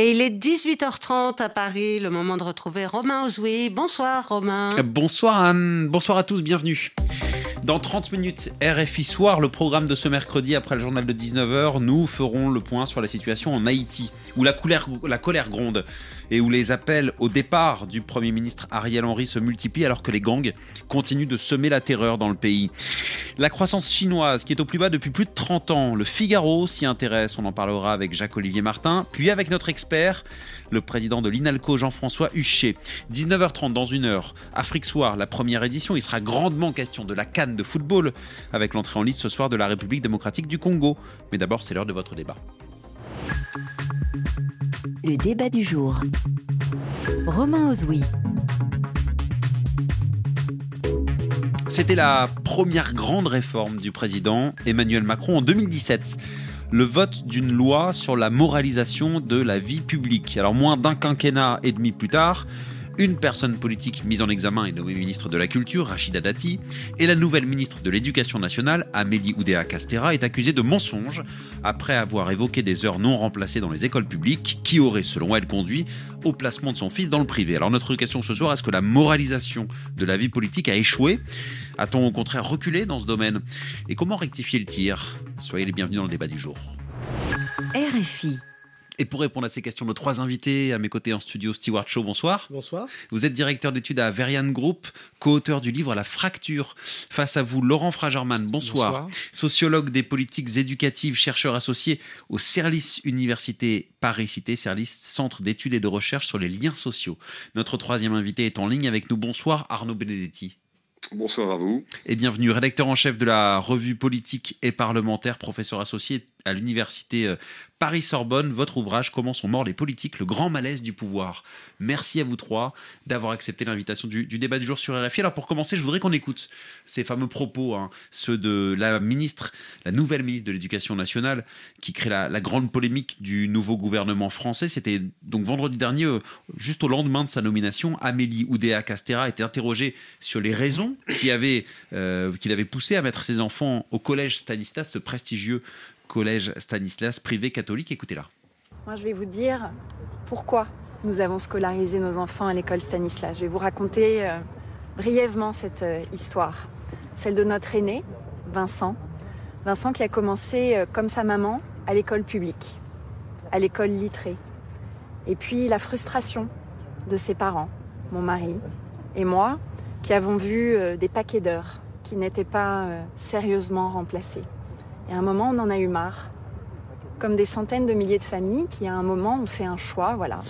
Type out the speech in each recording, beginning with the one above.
Et il est 18h30 à Paris, le moment de retrouver Romain Ozoui. Bonsoir Romain. Bonsoir Anne, bonsoir à tous, bienvenue. Dans 30 minutes, RFI Soir, le programme de ce mercredi après le journal de 19h, nous ferons le point sur la situation en Haïti, où la, la colère gronde et où les appels au départ du Premier ministre Ariel Henry se multiplient alors que les gangs continuent de semer la terreur dans le pays. La croissance chinoise qui est au plus bas depuis plus de 30 ans, le Figaro s'y intéresse, on en parlera avec Jacques-Olivier Martin, puis avec notre expert, le président de l'INALCO Jean-François Huchet. 19h30 dans une heure, Afrique Soir, la première édition, il sera grandement question de la canne de football avec l'entrée en liste ce soir de la République démocratique du Congo. Mais d'abord, c'est l'heure de votre débat. Le débat du jour. Romain Ozoui. C'était la première grande réforme du président Emmanuel Macron en 2017 le vote d'une loi sur la moralisation de la vie publique. Alors moins d'un quinquennat et demi plus tard, une personne politique mise en examen est nommée ministre de la Culture, Rachida Dati, et la nouvelle ministre de l'Éducation nationale, Amélie Oudéa Castera, est accusée de mensonge après avoir évoqué des heures non remplacées dans les écoles publiques qui auraient, selon elle, conduit au placement de son fils dans le privé. Alors notre question ce soir, est-ce que la moralisation de la vie politique a échoué? A-t-on au contraire reculé dans ce domaine? Et comment rectifier le tir? Soyez les bienvenus dans le débat du jour. RFI. Et pour répondre à ces questions, nos trois invités à mes côtés en studio, Stewart Shaw, bonsoir. Bonsoir. Vous êtes directeur d'études à Verian Group, co-auteur du livre La fracture. Face à vous, Laurent Fragerman, bonsoir. bonsoir. Sociologue des politiques éducatives, chercheur associé au Service Université Paris-Cité, Service Centre d'études et de recherche sur les liens sociaux. Notre troisième invité est en ligne avec nous. Bonsoir, Arnaud Benedetti. Bonsoir à vous. Et bienvenue, rédacteur en chef de la revue politique et parlementaire, professeur associé à l'université euh, Paris-Sorbonne. Votre ouvrage Comment sont morts les politiques, le grand malaise du pouvoir. Merci à vous trois d'avoir accepté l'invitation du, débat du jour sur RFI. Alors pour commencer, je voudrais qu'on écoute ces fameux propos, hein, ceux de la ministre, la nouvelle ministre de l'Éducation nationale, qui crée la, grande polémique du nouveau gouvernement français. C'était donc vendredi dernier, euh, juste au lendemain de sa nomination, Amélie Oudéa Castera était interrogée sur les raisons qui avaient, euh, qui l'avaient poussé à mettre ses enfants au collège Stanislas, ce prestigieux collège Stanislas privé catholique. Écoutez-la. Moi, je vais vous dire pourquoi nous avons scolarisé nos enfants à l'école Stanislas. Je vais vous raconter euh, brièvement cette euh, histoire. Celle de notre aîné, Vincent. Vincent qui a commencé, comme sa maman, à l'école publique, à l'école littrée. Et puis la frustration de ses parents, mon mari et moi, qui avons vu des paquets d'heures qui n'étaient pas sérieusement remplacés. Et à un moment, on en a eu marre. Comme des centaines de milliers de familles qui, à un moment, ont fait un choix, voilà,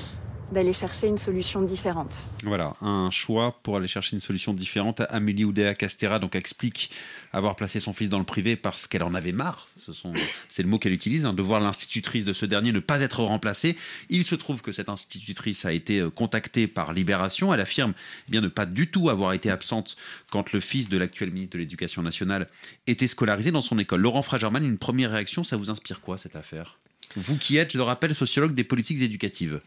d'aller chercher une solution différente. Voilà, un choix pour aller chercher une solution différente. Amélie Oudéa Castera donc explique avoir placé son fils dans le privé parce qu'elle en avait marre. C'est le mot qu'elle utilise, hein, de voir l'institutrice de ce dernier ne pas être remplacée. Il se trouve que cette institutrice a été euh, contactée par Libération. Elle affirme eh bien ne pas du tout avoir été absente quand le fils de l'actuel ministre de l'Éducation nationale était scolarisé dans son école. Laurent Fragerman, une première réaction, ça vous inspire quoi cette affaire? Vous qui êtes, je le rappelle, sociologue des politiques éducatives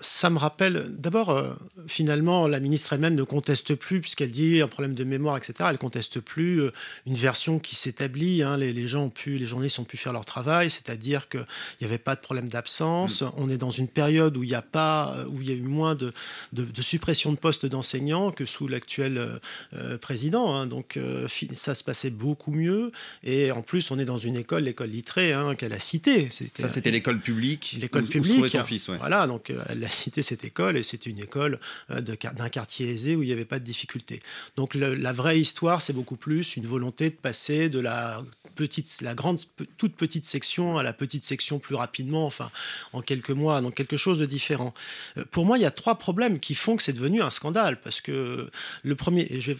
ça me rappelle, d'abord, euh, finalement, la ministre elle-même ne conteste plus, puisqu'elle dit un problème de mémoire, etc. Elle conteste plus euh, une version qui s'établit. Hein. les, gens ont pu, les journalistes ont pu faire leur travail, c'est-à-dire qu'il n'y avait pas de problème d'absence. Mm. On est dans une période où il y a pas, euh, où il y a eu moins de, de, suppression de postes d'enseignants que sous l'actuel président. Hein. Donc ça se passait beaucoup mieux. Et en plus, on est dans une école, l'école littrée, hein, qu'elle a citée. Ça, c'était l'école publique. L'école publique. Son fils, Voilà, donc elle a cité cette école et c'est une école euh, d'un quartier aisé où il n'y avait pas de difficulté. Donc la vraie histoire, c'est beaucoup plus une volonté de passer de la petite, la grande, toute petite section à la petite section plus rapidement, enfin en quelques mois, donc quelque chose de différent. Euh, pour moi, il y a trois problèmes qui font que c'est devenu un scandale, parce que le premier, je vais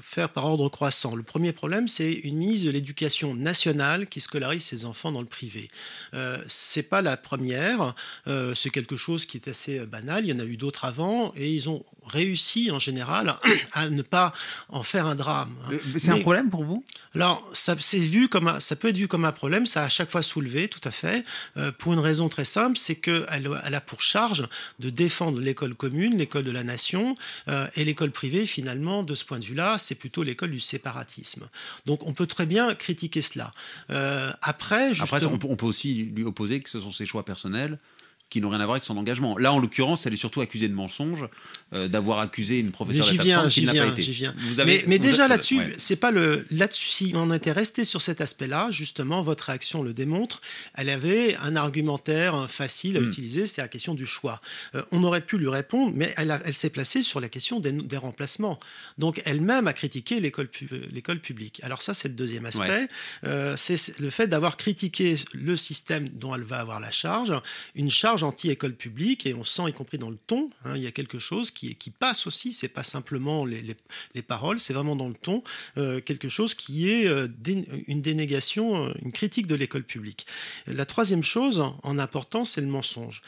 faire par ordre croissant. Le premier problème, c'est une mise de l'éducation nationale qui scolarise ses enfants dans le privé. Euh, c'est pas la première, euh, c'est quelque chose qui est assez banal. Il y en a eu d'autres avant, et ils ont réussi en général à ne pas en faire un drame. Hein. C'est un problème pour vous? Alors, ça, vu comme ça peut être vu comme un problème, ça a à chaque fois soulevé, tout à fait, euh, pour une raison très simple, c'est qu'elle elle a pour charge de défendre l'école commune, l'école de la nation, euh, et l'école privée, finalement, de ce point de vue-là, c'est plutôt l'école du séparatisme. Donc, on peut très bien critiquer cela. Euh, après, après, on peut aussi lui opposer que ce sont ses choix personnels qui n'ont rien à voir avec son engagement. Là, en l'occurrence, elle est surtout accusée de mensonge, euh, d'avoir accusé une professeure de qui n'a pas été. Viens. mais, mais déjà là-dessus, c'est pas le là-dessus. Si on était resté sur cet aspect-là, justement, votre réaction le démontre. Elle avait un argumentaire facile à hmm. utiliser, c'était la question du choix. Euh, on aurait pu lui répondre, mais elle, elle s'est placée sur la question des, des remplacements. Donc elle-même a critiqué l'école l'école publique. Alors ça, c'est le deuxième aspect. Euh, c'est le fait d'avoir critiqué le système dont elle va avoir la charge, une charge anti-école publique, et on sent, y compris dans le ton, hein, il y a quelque chose qui, qui passe aussi, c'est pas simplement les, les, paroles, c'est vraiment dans le ton, euh, quelque chose qui est euh, une dénégation, euh, une critique de l'école publique. La troisième chose, en important, c'est le mensonge.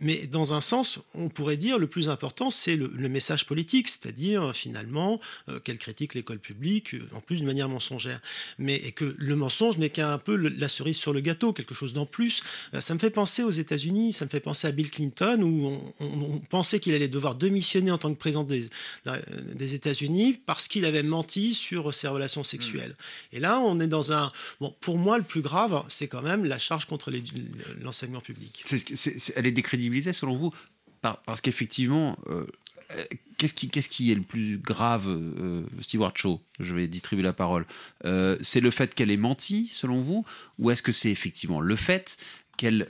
mais dans un sens, on pourrait dire le plus important, c'est le, message politique, c'est-à-dire finalement qu'elle critique l'école publique, en plus d'une manière mensongère. Mais que le mensonge n'est qu'un peu la cerise sur le gâteau, quelque chose d'en plus. Ça me fait penser aux États-Unis ça me fait penser à Bill Clinton, où on, pensait qu'il allait devoir démissionner en tant que président des, des États-Unis parce qu'il avait menti sur ses relations sexuelles. Hmm. Et là, on est dans un... Bon, pour moi, le plus grave, c'est quand même la charge contre l'enseignement public. elle est décrédibilisée, selon vous parce qu'effectivement, euh, qu'est-ce qui, qu'est-ce qui est le plus grave, euh, Stewart Shaw? Je vais distribuer la parole. Euh, c'est le fait qu'elle ait menti, selon vous, ou est-ce que c'est effectivement le fait qu'elle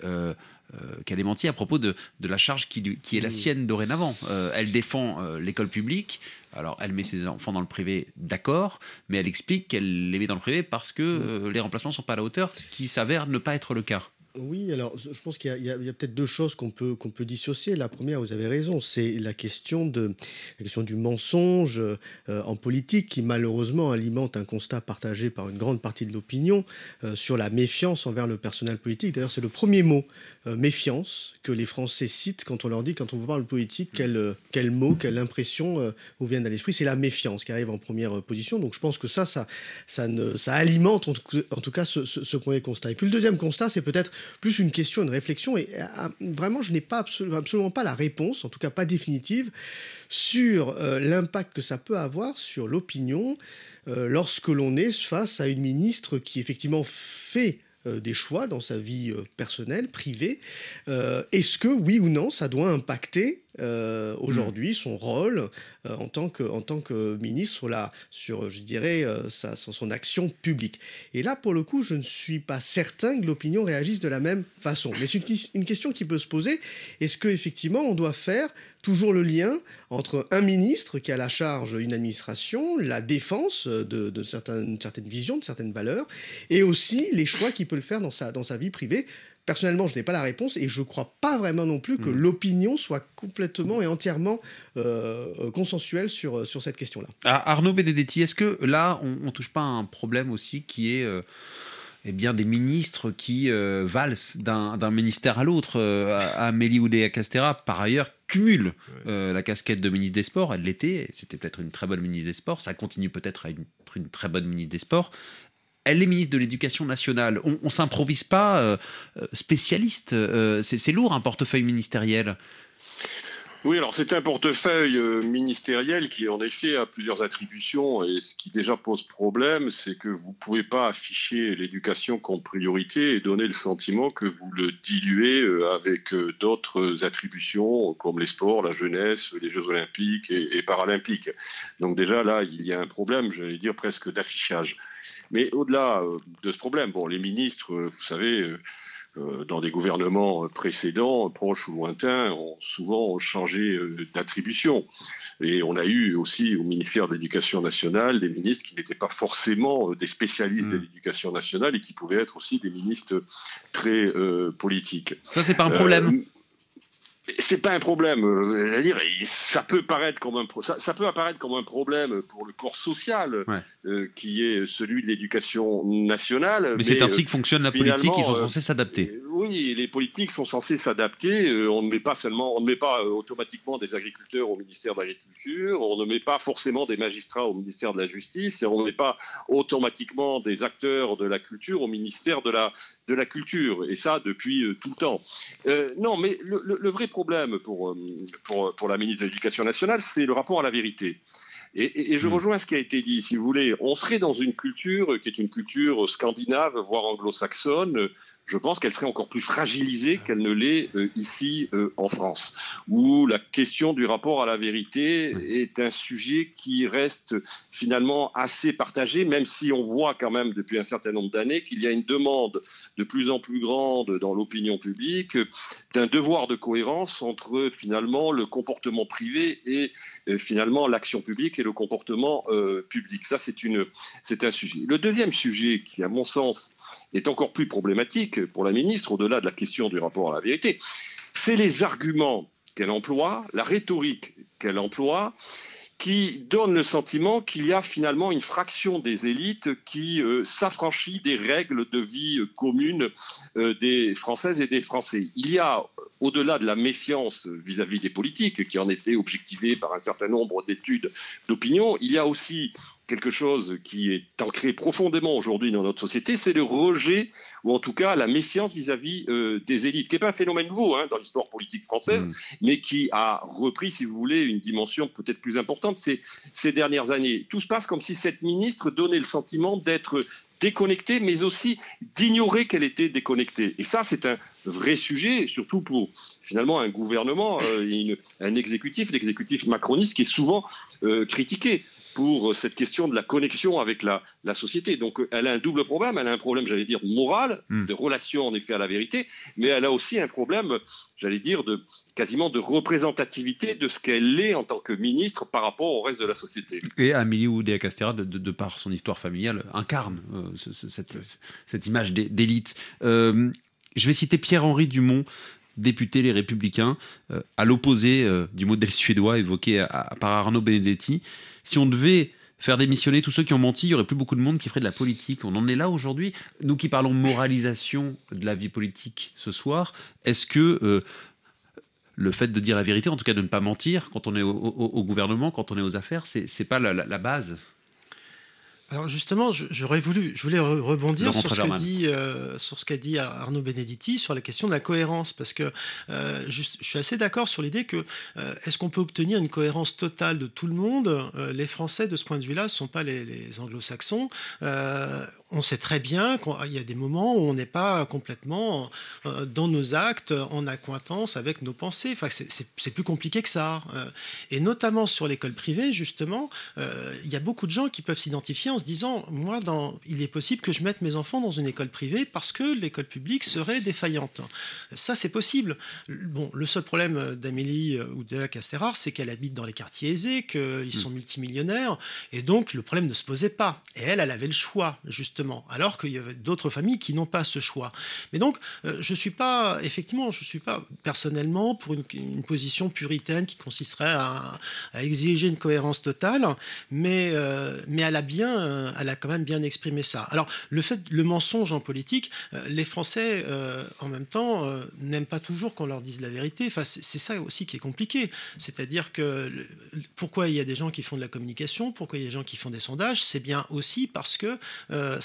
euh, qu'elle ait menti à propos de, de la charge qui, qui, est la sienne dorénavant. Euh, elle défend euh, l'école publique, alors elle met ses enfants dans le privé, d'accord, mais elle explique qu'elle les met dans le privé parce que les remplacements ne sont pas à la hauteur, ce qui s'avère ne pas être le cas. Oui, alors je pense qu'il y a, peut-être deux choses qu'on peut, qu'on peut dissocier. La première, vous avez raison, c'est la question, la question du mensonge euh, en politique qui malheureusement alimente un constat partagé par une grande partie de l'opinion euh, sur la méfiance envers le personnel politique. D'ailleurs, c'est le premier mot, euh, méfiance, que les Français citent quand on leur dit, quand on vous parle politique, quel, quel mot, quelle impression vous viennent à l'esprit. C'est la méfiance qui arrive en première position. Donc je pense que ça, ça, ça, alimente en tout, cas ce premier constat. Et puis le deuxième constat, c'est peut-être plus une question, une réflexion. Et euh, vraiment, je n'ai pas absolument, pas la réponse, en tout cas pas définitive, sur euh, l'impact que ça peut avoir sur l'opinion euh, lorsque l'on est face à une ministre qui effectivement fait des choix dans sa vie personnelle, privée. Est-ce que, oui ou non, ça doit impacter euh, aujourd'hui son rôle euh, en, tant que, en tant que ministre sur, la, sur je dirais, euh, sa, son action publique. Et là, pour le coup, je ne suis pas certain que l'opinion réagisse de la même façon. Mais c'est une, une, question qui peut se poser. Est-ce qu'effectivement, on doit faire toujours le lien entre un ministre qui a la charge d'une administration, la défense de, de certaines, certaines visions, de certaines valeurs, et aussi les choix qu'il peut le faire dans sa, dans sa vie privée Personnellement, je n'ai pas la réponse et je ne crois pas vraiment non plus que hmm. l'opinion soit complètement et entièrement euh, consensuelle sur, euh, sur cette question-là. Ah, Arnaud Benedetti, est-ce que là, on ne touche pas à un problème aussi qui est... Euh, eh bien, des ministres qui valsent d'un ministère à l'autre. Amélie Oudéa-Castera, par ailleurs, cumule la casquette de ministre des Sports. Elle l'était, c'était peut-être une très bonne ministre des Sports. Ça continue peut-être à être une très bonne ministre des Sports elle est ministre de l'Éducation nationale. On, ne s'improvise pas euh, euh, spécialiste. Euh, c'est lourd un portefeuille ministériel. Oui, alors c'est un portefeuille ministériel qui en effet a plusieurs attributions et ce qui déjà pose problème, c'est que vous ne pouvez pas afficher l'éducation comme priorité et donner le sentiment que vous le diluez avec d'autres attributions comme les sports, la jeunesse, les Jeux olympiques et, et paralympiques. Donc déjà là, il y a un problème, j'allais dire presque d'affichage. Mais au-delà euh, de ce problème, bon, les ministres, euh, vous savez, euh, dans des gouvernements précédents, proches ou lointains, ont souvent changé d'attribution. Et on a eu aussi au ministère de l'Éducation nationale des ministres qui n'étaient pas forcément des spécialistes de mmh. l'éducation nationale et qui pouvaient être aussi des ministres très politiques. Ça, c'est pas un problème c'est pas un problème. Euh, dire, ça peut paraître comme un ça, peut apparaître comme un problème pour le corps social euh, qui est celui de l'éducation nationale. Mais, c'est ainsi que fonctionne la politique. Ils sont euh, censés s'adapter. oui, les politiques sont censés s'adapter. on ne met pas seulement, on ne met pas automatiquement des agriculteurs au ministère de l'Agriculture. On ne met pas forcément des magistrats au ministère de la Justice. Et on ne met pas automatiquement des acteurs de la culture au ministère de la de la culture. Et ça depuis tout le temps. non, mais le, le vrai problème problème pour, euh, pour, pour la ministre de l'Éducation nationale, c'est le rapport à la vérité. Et, je hmm. rejoins ce qui a été dit, si vous voulez, on serait dans une culture qui est une culture scandinave, voire anglo-saxonne, je pense qu'elle serait encore plus fragilisée qu'elle ne l'est euh, ici euh, en France, où la question du rapport à la vérité est un sujet qui reste finalement assez partagé, même si on voit quand même depuis un certain nombre d'années qu'il y a une demande de plus en plus grande dans l'opinion publique d'un devoir de cohérence entre finalement le comportement privé et euh, finalement l'action publique et le comportement public. Ça, c'est un sujet. Le deuxième sujet qui, à mon sens, est encore plus problématique, pour la ministre, au-delà de la question du rapport à la vérité, c'est les arguments qu'elle emploie, la rhétorique qu'elle emploie, qui donne le sentiment qu'il y a finalement une fraction des élites qui euh, s'affranchit des règles de vie commune euh, des Françaises et des Français. Il y a, au-delà de la méfiance vis-à-vis des politiques, qui est en effet objectivée par un certain nombre d'études d'opinion, il y a aussi quelque chose qui est ancré profondément aujourd'hui dans notre société, c'est le rejet, ou en tout cas la méfiance vis-à-vis euh, des élites, qui n'est pas un phénomène nouveau hein, dans l'histoire politique française, mm. mais qui a repris, si vous voulez, une dimension peut-être plus importante ces, ces dernières années. Tout se passe comme si cette ministre donnait le sentiment d'être déconnectée, mais aussi d'ignorer qu'elle était déconnectée. Et ça, c'est un vrai sujet, surtout pour finalement un gouvernement, euh, un exécutif, l'exécutif macroniste, qui est souvent euh, critiqué pour cette question de la connexion avec la, société. Donc elle a un double problème. Elle a un problème, j'allais dire, moral, hmm. de relation en effet à la vérité, mais elle a aussi un problème, j'allais dire, de quasiment de représentativité de ce qu'elle est en tant que ministre par rapport au reste de la société. Et Amélie Oudéa-Castéra, de, par son histoire familiale, incarne euh, cette, image d'élite. Euh, je vais citer Pierre-Henri Dumont, député Les Républicains, euh, à l'opposé du modèle suédois évoqué par Arnaud Benedetti si on devait faire démissionner tous ceux qui ont menti, il y aurait plus beaucoup de monde qui ferait de la politique. On en est là aujourd'hui. Nous qui parlons moralisation de la vie politique ce soir, est-ce que euh, le fait de dire la vérité, en tout cas de ne pas mentir quand on est au, gouvernement, quand on est aux affaires, c'est pas la base? Alors justement, j'aurais voulu, je voulais rebondir sur ce, dit, euh, sur ce qu'a dit Arnaud Benedetti sur la question de la cohérence, parce que euh, je suis assez d'accord sur l'idée que euh, est-ce qu'on peut obtenir une cohérence totale de tout le monde? Les Français, de ce point de vue-là, ne sont pas les, les Anglo-Saxons on sait très bien qu'il y a des moments où on n'est pas complètement euh, dans nos actes en accointance avec nos pensées. Enfin, c'est plus compliqué que ça. Euh. Et notamment sur l'école privée, justement, euh, il y a beaucoup de gens qui peuvent s'identifier en se disant, moi, dans, il est possible que je mette mes enfants dans une école privée parce que l'école publique serait défaillante. Ça, c'est possible. Bon, le seul problème d'Amélie ou de Castérar, c'est qu'elle habite dans les quartiers aisés, qu'ils sont mm. multimillionnaires, et donc le problème ne se posait pas. Et elle, elle avait le choix, justement alors qu'il y avait d'autres familles qui n'ont pas ce choix. Mais donc, euh, je suis pas, effectivement, je suis pas personnellement pour une, position puritaine qui consisterait à, exiger une cohérence totale, mais, euh, mais elle a bien, euh, elle a quand même bien exprimé ça. Alors, le fait, le mensonge en politique, les Français, en même temps, n'aiment pas toujours qu'on leur dise la vérité. Enfin, c'est ça aussi qui est compliqué. C'est-à-dire que pourquoi il y a des gens qui font de la communication, pourquoi il y a des gens qui font des sondages, c'est bien aussi parce que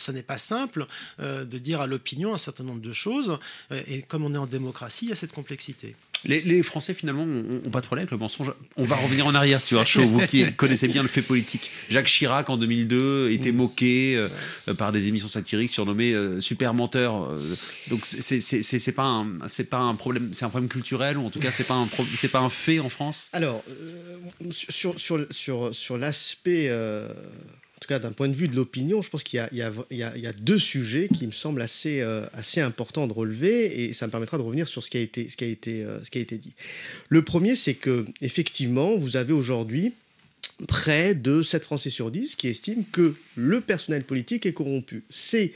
ce n'est pas simple euh, de dire à l'opinion un certain nombre de choses. Euh, et comme on est en démocratie, il y a cette complexité. Les, Français, finalement, n'ont pas de problème avec le mensonge. On va revenir en arrière, tu vois, chaud, vous qui connaissez bien le fait politique. Jacques Chirac, en 2002, était moqué euh, par des émissions satiriques surnommées super menteur. donc, c'est pas, un, pas un problème, c'est un problème culturel, ou en tout cas, c'est pas, un pas un fait en France? Alors, sur, sur, sur, sur l'aspect tout cas d'un point de vue de l'opinion, je pense qu'il y, y, a deux sujets qui me semblent assez, euh, assez importants de relever et ça me permettra de revenir sur ce qui a été, ce qui a été, euh, ce qui a été dit. Le premier, c'est que effectivement, vous avez aujourd'hui près de 7 Français sur 10 qui estiment que le personnel politique est corrompu. C'est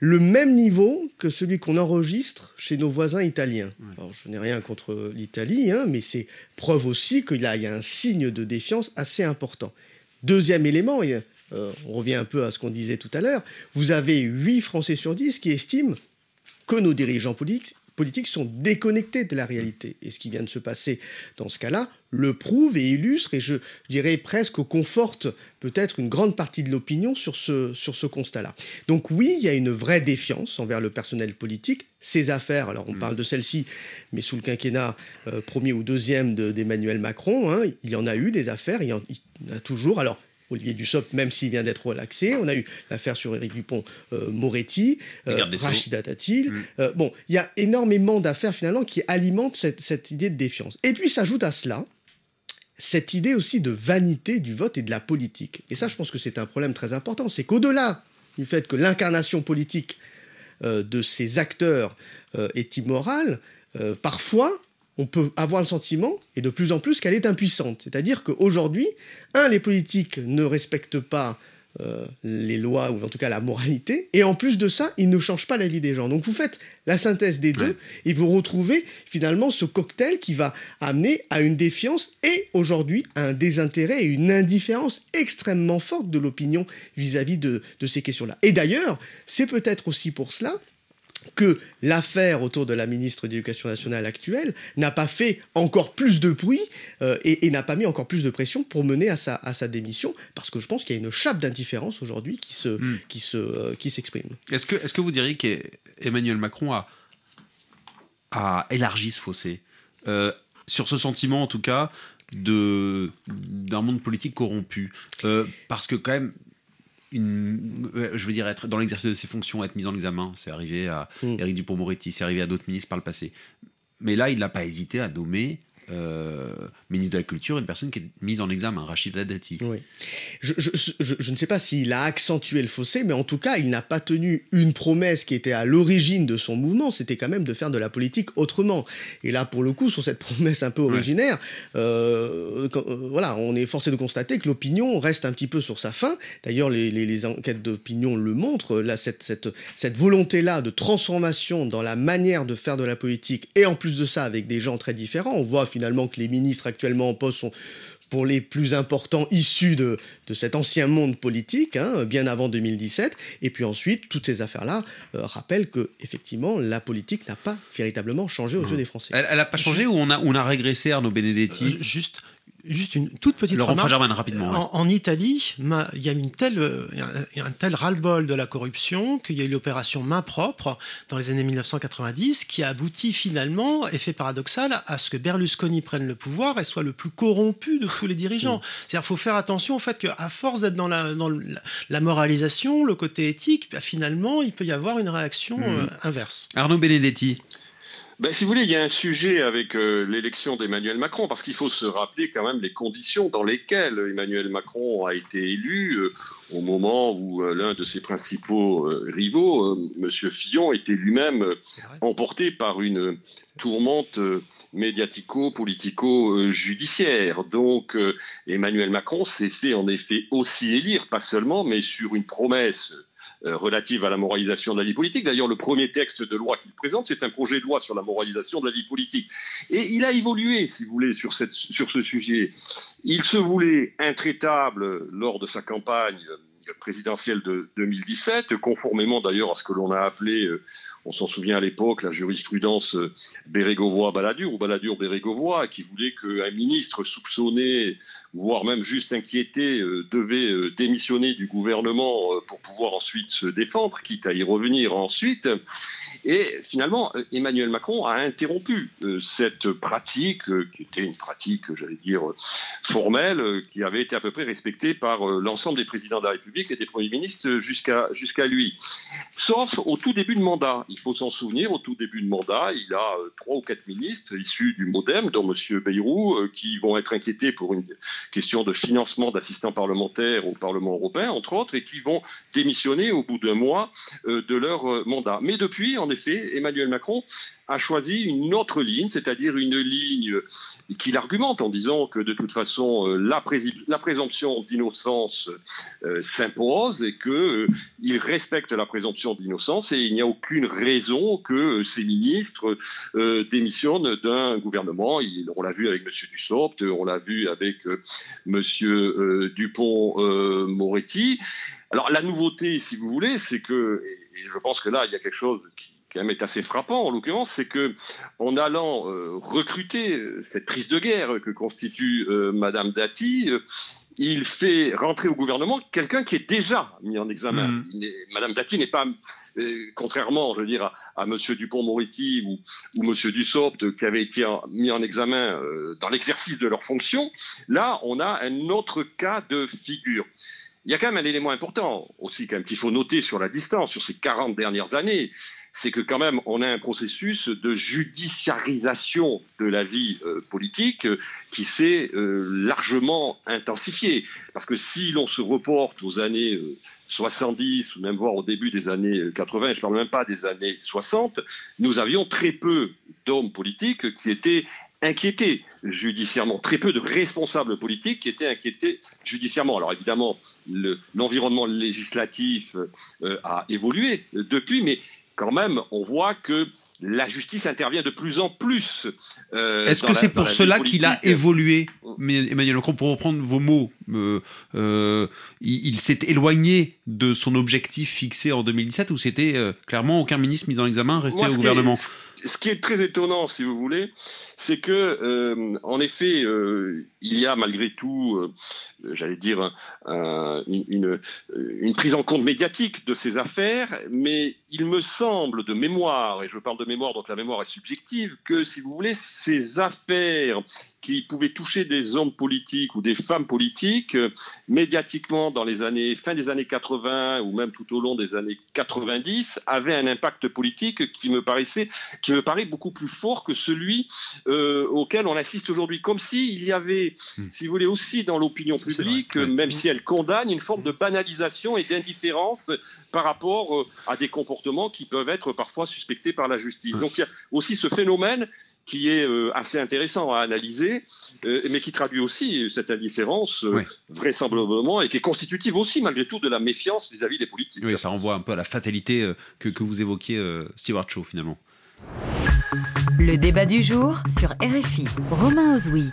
le même niveau que celui qu'on enregistre chez nos voisins italiens. Alors, je n'ai rien contre l'Italie, hein, mais c'est preuve aussi qu'il y, a un signe de défiance assez important. Deuxième élément, euh, on revient un peu à ce qu'on disait tout à l'heure, vous avez 8 Français sur 10 qui estiment que nos dirigeants politiques, politiques sont déconnectés de la réalité. Et ce qui vient de se passer dans ce cas-là le prouve et illustre, et je, dirais presque conforte peut-être une grande partie de l'opinion sur ce, sur ce constat-là. Donc oui, il y a une vraie défiance envers le personnel politique. Ces affaires, alors on mm. parle de celle-ci, mais sous le quinquennat euh, premier ou deuxième d'Emmanuel Macron, hein, il y en a eu des affaires, il y en, a toujours. Alors Olivier Dussopt, même s'il vient d'être relaxé. On a eu l'affaire sur Éric Dupont-Moretti, euh, euh Rachida Tatil. Mm. Euh, bon, il y a énormément d'affaires finalement qui alimentent cette, cette idée de défiance. Et puis s'ajoute à cela cette idée aussi de vanité du vote et de la politique. Et ça, je pense que c'est un problème très important. C'est qu'au-delà du fait que l'incarnation politique euh, de ces acteurs est immorale, parfois, on peut avoir le sentiment, et de plus en plus, qu'elle est impuissante. C'est-à-dire qu'aujourd'hui, un, les politiques ne respectent pas euh, les lois ou en tout cas la moralité. Et en plus de ça, il ne change pas la vie des gens. Donc vous faites la synthèse des deux et vous retrouvez finalement ce cocktail qui va amener à une défiance et aujourd'hui à un désintérêt et une indifférence extrêmement forte de l'opinion vis-à-vis de ces questions-là. Et d'ailleurs, c'est peut-être aussi pour cela que l'affaire autour de la ministre de l'Éducation nationale actuelle n'a pas fait encore plus de bruit euh, et, n'a pas mis encore plus de pression pour mener à sa, à sa démission, parce que je pense qu'il y a une chape d'indifférence aujourd'hui qui se, hmm. qui se, euh, qui s'exprime. Est-ce que, est-ce que vous diriez qu'Emmanuel Macron a, a élargi ce fossé euh, sur ce sentiment en tout cas de d'un monde politique corrompu parce que quand même je veux dire, être dans l'exercice de ses fonctions, être mis en examen. C'est arrivé à Eric mm. Dupont-Moretti, c'est arrivé à d'autres ministres par le passé. Mais là, il n'a pas hésité à nommer euh, ministre de la Culture, une personne qui est mise en examen, Rachid Dati. Oui. Je, je, ne sais pas s'il a accentué le fossé, mais en tout cas, il n'a pas tenu une promesse qui était à l'origine de son mouvement, c'était quand même de faire de la politique autrement. Et là, pour le coup, sur cette promesse un peu originaire, euh, euh, voilà, on est forcé de constater que l'opinion reste un petit peu sur sa fin. D'ailleurs, les, les, enquêtes d'opinion le montrent, là, cette, cette, cette volonté-là de transformation dans la manière de faire de la politique, et en plus de ça, avec des gens très différents, on voit finalement finalement que les ministres actuellement en poste sont pour les plus importants issus de, de cet ancien monde politique, hein, bien avant 2017. Et puis ensuite, toutes ces affaires-là euh, rappellent que effectivement la politique n'a pas véritablement changé aux yeux des Français. Elle n'a pas changé ou on a, on a régressé, Arnaud Benedetti? Euh, Juste, Juste une toute petite remarque. rapidement. En, Italie, il y a une telle, un tel ras-le-bol de la corruption qu'il y a eu l'opération Main propre dans les années 1990 qui a abouti finalement, effet paradoxal, à ce que Berlusconi prenne le pouvoir et soit le plus corrompu de tous les dirigeants. Mm. C'est-à-dire faut faire attention au fait qu'à force d'être dans, la, dans la, moralisation, le côté éthique, bah, finalement, il peut y avoir une réaction mm. euh, inverse. Arnaud Benedetti. Ben, si vous voulez, il y a un sujet avec euh, l'élection d'Emmanuel Macron, parce qu'il faut se rappeler quand même les conditions dans lesquelles Emmanuel Macron a été élu euh, au moment où euh, l'un de ses principaux rivaux, M. Fillon, était lui-même emporté par une tourmente médiatico-politico-judiciaire. Donc Emmanuel Macron s'est fait en effet aussi élire, pas seulement, mais sur une promesse relative à la moralisation de la vie politique. D'ailleurs, le premier texte de loi qu'il présente, c'est un projet de loi sur la moralisation de la vie politique. Et il a évolué, si vous voulez, sur, cette, sur ce sujet. Il se voulait intraitable lors de sa campagne présidentielle de 2017, conformément d'ailleurs à ce que l'on a appelé euh, on s'en souvient à l'époque, la jurisprudence euh, Bérégovois-Balladur ou Balladur-Bérégovois, qui voulait qu'un ministre soupçonné, voire même juste inquiété, euh, devait euh, démissionner du gouvernement pour pouvoir ensuite se défendre, quitte à y revenir ensuite. Et finalement, Emmanuel Macron a interrompu cette pratique, qui était une pratique, j'allais dire, formelle, qui avait été à peu près respectée par l'ensemble des présidents de la République et des premiers ministres jusqu'à jusqu'à lui. Sauf au tout début de mandat. Il faut s'en souvenir, au tout début de mandat, il a euh, trois ou quatre ministres issus du MoDem, dont M. Bayrou, euh, qui vont être inquiétés pour une question de financement d'assistants parlementaires au Parlement européen, entre autres, et qui vont démissionner au bout d'un mois euh, de leur mandat. Mais depuis, en effet, Emmanuel Macron a choisi une autre ligne, c'est-à-dire une ligne qu'il argumente en disant que de toute façon la, la présomption d'innocence s'impose et qu'il respecte la présomption d'innocence et il n'y a aucune raison que ces ministres euh, démissionnent d'un gouvernement. on l'a vu avec M. Dussopt, on l'a vu avec euh, M. Euh, Dupont-Moretti. Alors la nouveauté, si vous voulez, c'est que, et je pense que là, il y a quelque chose qui quand même est assez frappant en l'occurrence, c'est que en allant recruter cette prise de guerre que constitue Madame Dati, il fait rentrer au gouvernement quelqu'un qui est déjà mis en examen. Mmh. Madame Dati n'est pas, contrairement, je veux dire, à, M. Dupont-Moretti ou, ou M. Dussopt, qui avaient été mis en examen euh, dans l'exercice de leurs fonctions, là, on a un autre cas de figure. Il y a quand même un élément important aussi quand même qu'il faut noter sur la distance, sur ces 40 dernières années, c'est que quand même on a un processus de judiciarisation de la vie euh, politique euh, qui s'est euh, largement intensifié. Parce que si l'on se reporte aux années 70 ou même voire au début des années 80, je ne parle même pas des années 60, nous avions très peu d'hommes politiques qui étaient inquiétés judiciairement, très peu de responsables politiques qui étaient inquiétés judiciairement. Alors évidemment, l'environnement législatif a évolué depuis, mais quand même, on voit que la justice intervient de plus en plus. Euh, Est-ce que c'est pour cela qu'il a évolué Mais Emmanuel Macron, pour reprendre vos mots, euh, euh, il, s'est éloigné de son objectif fixé en 2017 ou c'était clairement aucun ministre mis en examen resté au gouvernement? Ce qui est très étonnant, si vous voulez, c'est que, en effet, il y a malgré tout, j'allais dire, une, prise en compte médiatique de ces affaires, mais il me semble de mémoire, et je parle de mémoire, donc la mémoire est subjective, que si vous voulez, ces affaires qui pouvaient toucher des hommes politiques ou des femmes politiques, euh, médiatiquement dans les années, fin des années 80 ou même tout au long des années 90, avaient un impact politique qui me paraissait, me paraît beaucoup plus fort que celui euh, auquel on assiste aujourd'hui. Comme s'il y avait, hmm. si vous voulez, aussi dans l'opinion publique, même si elle condamne, une forme de banalisation et d'indifférence par rapport euh, à des comportements qui peuvent être parfois suspectés par la justice. Donc il y a aussi ce phénomène qui est euh, assez intéressant à analyser, mais qui traduit aussi cette indifférence vraisemblablement et qui est constitutive aussi malgré tout de la méfiance vis-à-vis des politiques. Oui, ça renvoie un peu à la fatalité que, que vous évoquiez, Stewart Shaw finalement. Le débat du jour sur RFI. Romain Ozoui.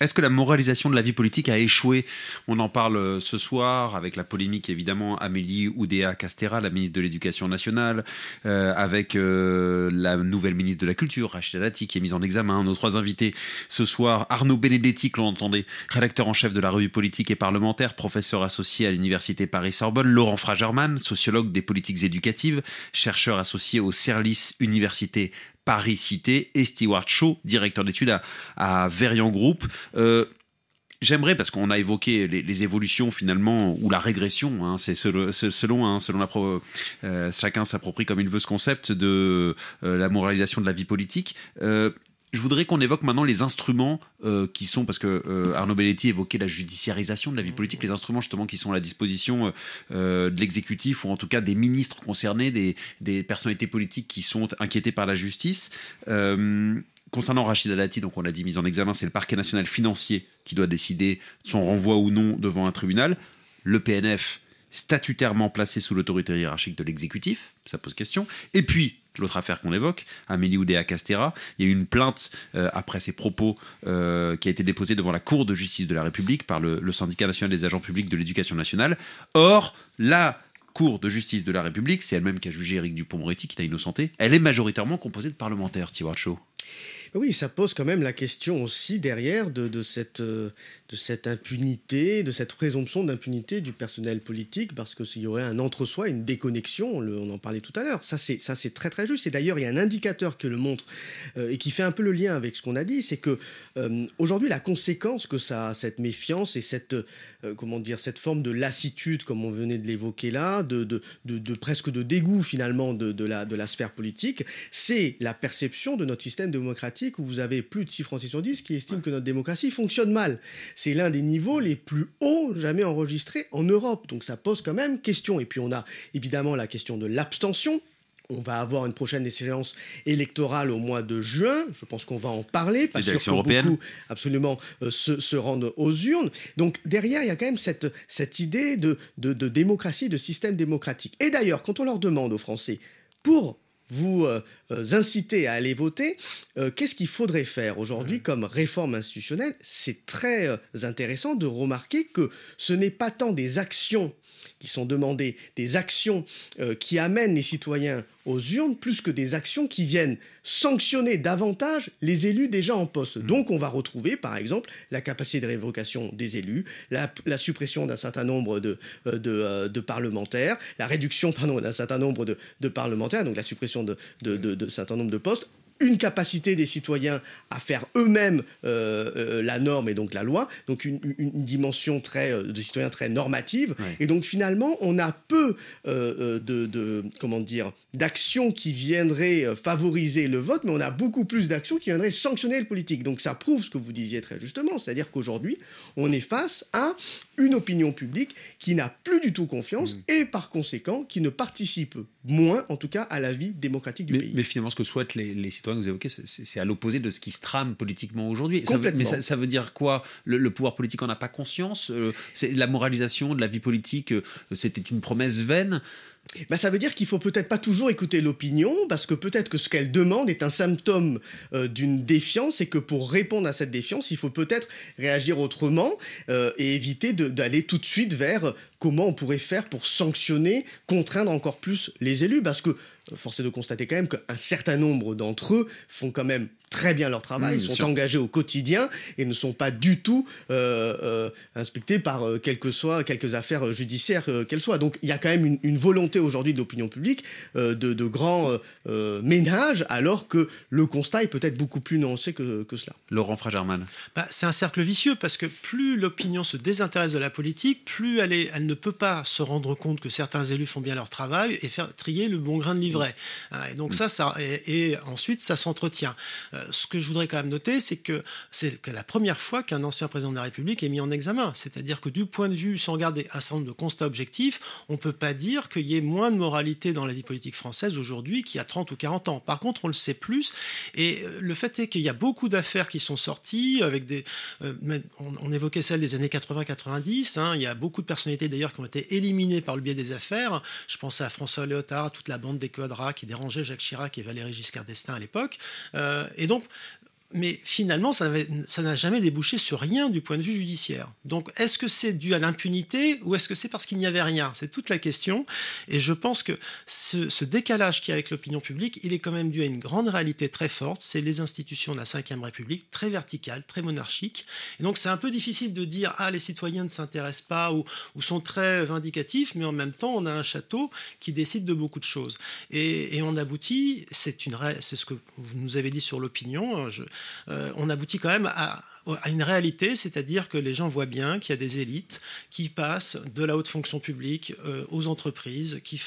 Est-ce que la moralisation de la vie politique a échoué? On en parle euh, ce soir avec la polémique évidemment Amélie Oudéa Castera, la ministre de l'Éducation nationale, euh, avec euh, la nouvelle ministre de la Culture, Rachida Dati, qui est mise en examen. Nos trois invités ce soir, Arnaud Benedetti, que l'on entendait, rédacteur en chef de la revue politique et parlementaire, professeur associé à l'université Paris-Sorbonne, Laurent Fragerman, sociologue des politiques éducatives, chercheur associé au Cerlis Université Paris Cité, et Stewart Shaw, directeur d'études à, à Verian Group. Euh, j'aimerais, parce qu'on a évoqué les, évolutions finalement, ou la régression, hein, c'est selon, hein, selon la euh, chacun s'approprie comme il veut ce concept de euh, la moralisation de la vie politique je voudrais qu'on évoque maintenant les instruments euh, qui sont, parce que euh, Arnaud Belletti évoquait la judiciarisation de la vie politique, les instruments justement qui sont à la disposition euh, de l'exécutif ou en tout cas des ministres concernés, des, personnalités politiques qui sont inquiétées par la justice. concernant Rachida Dati, donc on l'a dit mise en examen, c'est le parquet national financier qui doit décider de son renvoi ou non devant un tribunal. Le PNF statutairement placé sous l'autorité hiérarchique de l'exécutif, ça pose question. Et puis, l'autre affaire qu'on évoque, Amélie Oudéa Castera, il y a eu une plainte euh, après ses propos euh, qui a été déposée devant la Cour de justice de la République par le, syndicat national des agents publics de l'éducation nationale. Or, la Cour de justice de la République, c'est elle-même qui a jugé Éric Dupond-Moretti, qui t'a innocenté, elle est majoritairement composée de parlementaires, Shaw. Oui, ça pose quand même la question aussi derrière de, cette, euh, de cette impunité, de cette présomption d'impunité du personnel politique, parce que s'il y aurait un entre-soi, une déconnexion, on en parlait tout à l'heure. Ça, c'est ça, c'est très très juste. Et d'ailleurs, il y a un indicateur qui le montre euh, et qui fait un peu le lien avec ce qu'on a dit, c'est que euh, aujourd'hui, la conséquence que ça a, cette méfiance et cette comment dire, cette forme de lassitude, comme on venait de l'évoquer là, de, de, de, presque de dégoût finalement de, la, de la sphère politique, c'est la perception de notre système démocratique où vous avez plus de 6 Français sur 10 qui estiment que notre démocratie fonctionne mal. C'est l'un des niveaux les plus hauts jamais enregistrés en Europe. Donc ça pose quand même question. Et puis on a évidemment la question de l'abstention. On va avoir une prochaine échéance électorale au mois de juin. Je pense qu'on va en parler parce que beaucoup absolument euh, se, rendent aux urnes. Donc derrière, il y a quand même cette, cette idée de, de, de démocratie, de système démocratique. Et d'ailleurs, quand on leur demande aux Français pour vous euh, euh, inciter à aller voter, euh, qu'est-ce qu'il faudrait faire aujourd'hui comme réforme institutionnelle? C'est très intéressant de remarquer que ce n'est pas tant des actions qui sont demandées, des actions euh, qui amènent les citoyens aux urnes, plus que des actions qui viennent sanctionner davantage les élus déjà en poste. Mmh. Donc on va retrouver par exemple la capacité de révocation des élus, la, suppression d'un certain nombre de, euh, euh, de, parlementaires, la réduction d'un certain nombre de, de, parlementaires, donc la suppression de, de certain nombre de postes, une capacité des citoyens à faire eux-mêmes euh, euh, la norme et donc la loi, donc une, dimension très euh, de citoyens très normative. Et donc finalement, on a peu de, comment dire d'actions qui viendraient favoriser le vote, mais on a beaucoup plus d'actions qui viendraient sanctionner le politique. Donc ça prouve ce que vous disiez très justement, c'est-à-dire qu'aujourd'hui, on est face à une opinion publique qui n'a plus du tout confiance mm. et par conséquent qui ne participe moins, en tout cas, à la vie démocratique du pays. Mais finalement, ce que souhaitent les, citoyens que vous évoquez, c'est à l'opposé de ce qui se trame politiquement aujourd'hui. Mais ça, veut dire quoi? Le, pouvoir politique en a pas conscience? Euh, C'est La moralisation de la vie politique, euh, c'était une promesse vaine? Ben, ça veut dire qu'il faut peut-être pas toujours écouter l'opinion, parce que peut-être que ce qu'elle demande est un symptôme euh, d'une défiance, et que pour répondre à cette défiance, il faut peut-être réagir autrement euh, et éviter d'aller tout de suite vers comment on pourrait faire pour sanctionner, contraindre encore plus les élus, parce que euh, force est de constater quand même qu'un certain nombre d'entre eux font quand même très bien leur travail, ils sont engagés au quotidien et ne sont pas du tout euh, euh, inspectés par euh, soit, quelques affaires judiciaires qu'elles soient. Donc il y a quand même une, volonté aujourd'hui de l'opinion publique de, de, grands ménages, alors que le constat est peut-être beaucoup plus nuancé que, que cela. Laurent Fragerman. Bah, c'est un cercle vicieux parce que plus l'opinion se désintéresse de la politique, plus elle, est, elle ne peut pas se rendre compte que certains élus font bien leur travail et faire trier le bon grain de livret. Et donc ça, ça et, et ensuite ça s'entretient. Euh, ce que je voudrais quand même noter, c'est que c'est la première fois qu'un ancien président de la République est mis en examen. C'est-à-dire que du point de vue, sans regarder un certain nombre de constats objectifs, on ne peut pas dire qu'il y ait moins de moralité dans la vie politique française aujourd'hui qu'il y a 30 ou 40 ans. Par contre, on le sait plus. Et euh, le fait est qu'il y a beaucoup d'affaires qui sont sorties, avec des, euh, on, évoquait celle des années 80-90. Hein. il y a beaucoup de personnalités d'ailleurs qui ont été éliminées par le biais des affaires. Je pense à François Léotard, toute la bande des quadras qui dérangeait Jacques Chirac et Valéry Giscard d'Estaing à l'époque. et donc, mais finalement, ça n'a jamais débouché sur rien du point de vue judiciaire. Donc, est-ce que c'est dû à l'impunité ou est-ce que c'est parce qu'il n'y avait rien? C'est toute la question. Et je pense que ce, décalage qu'il y a avec l'opinion publique, il est quand même dû à une grande réalité très forte. C'est les institutions de la Ve République, très verticales, très monarchiques. Et donc, c'est un peu difficile de dire ah les citoyens ne s'intéressent pas ou, sont très vindicatifs, mais en même temps, on a un château qui décide de beaucoup de choses. Et, on aboutit, c'est ce que vous nous avez dit sur l'opinion. Euh, on aboutit quand même à, une réalité, c'est-à-dire que les gens voient bien qu'il y a des élites qui passent de la haute fonction publique euh, aux entreprises, qui,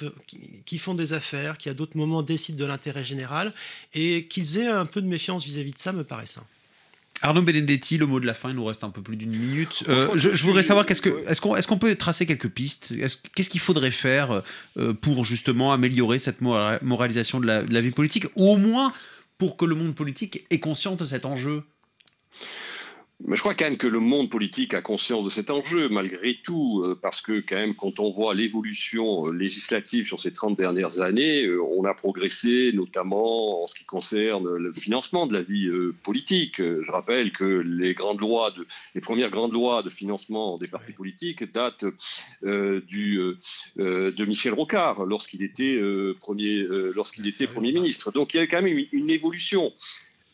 font des affaires, qui à d'autres moments décident de l'intérêt général, et qu'ils aient un peu de méfiance vis-à-vis de ça me paraît sain. Arnaud Benedetti, le mot de la fin, il nous reste un peu plus d'une minute. Euh, je, voudrais savoir, est-ce qu'on est qu'on peut tracer quelques pistes? Qu'est-ce qu'il faudrait faire pour justement améliorer cette moralisation de la, de la vie politique Ou au moins pour que le monde politique ait conscience de cet enjeu mais je crois quand même que le monde politique a conscience de cet enjeu, malgré tout, euh, parce que quand même, quand on voit l'évolution euh, législative sur ces 30 dernières années, euh, on a progressé, notamment en ce qui concerne le financement de la vie politique. Je rappelle que les grandes lois, de, les premières grandes lois de financement des partis politiques datent du, de Michel Rocard lorsqu'il était premier, lorsqu'il était premier ministre. Donc il y a quand même une, une évolution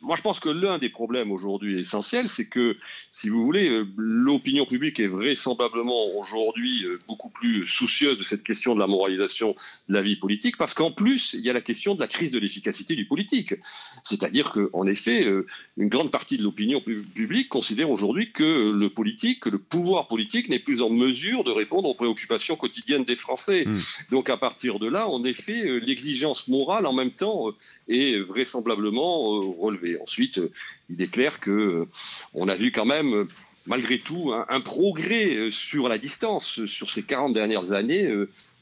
moi, je pense que l'un des problèmes aujourd'hui essentiels, c'est que, si vous voulez, euh, l'opinion publique est vraisemblablement aujourd'hui euh, beaucoup plus soucieuse de cette question de la moralisation de la vie politique, parce qu'en plus, il y a la question de la crise de l'efficacité du politique. C'est-à-dire qu'en effet, euh, une grande partie de l'opinion publique considère aujourd'hui que le politique, que le pouvoir politique n'est plus en mesure de répondre aux préoccupations quotidiennes des Français. Mmh. Donc, à partir de là, en effet, l'exigence morale, en même temps, est vraisemblablement relevée. Ensuite, euh, il est clair que euh, on a vu quand même euh, malgré tout un, progrès sur la distance sur ces 40 dernières années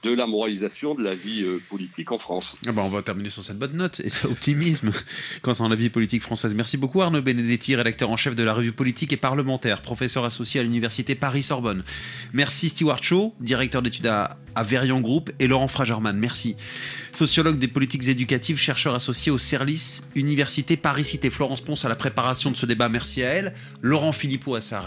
de la moralisation de la vie euh, politique en France. Ah bah on va terminer sur cette bonne note et cet optimisme concernant la vie politique française. Merci beaucoup Arnaud Benedetti, rédacteur en chef de la revue politique et parlementaire, professeur associé à l'université Paris-Sorbonne. Merci Stewart Shaw, directeur d'études à, à Verian Group et Laurent Fragerman. Merci. Sociologue des politiques éducatives, chercheur associé au CERLIS, Université Paris-Cité. Florence Ponce à la préparation de ce débat. Merci à elle. Laurent Philippot à sa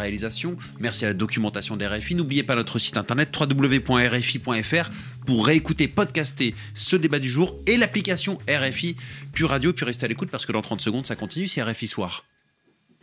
Merci à la documentation d'RFI. N'oubliez pas notre site internet www.rfi.fr pour réécouter, podcaster ce débat du jour et l'application RFI, puis radio, puis restez à l'écoute parce que dans 30 secondes, ça continue, c'est RFI Soir.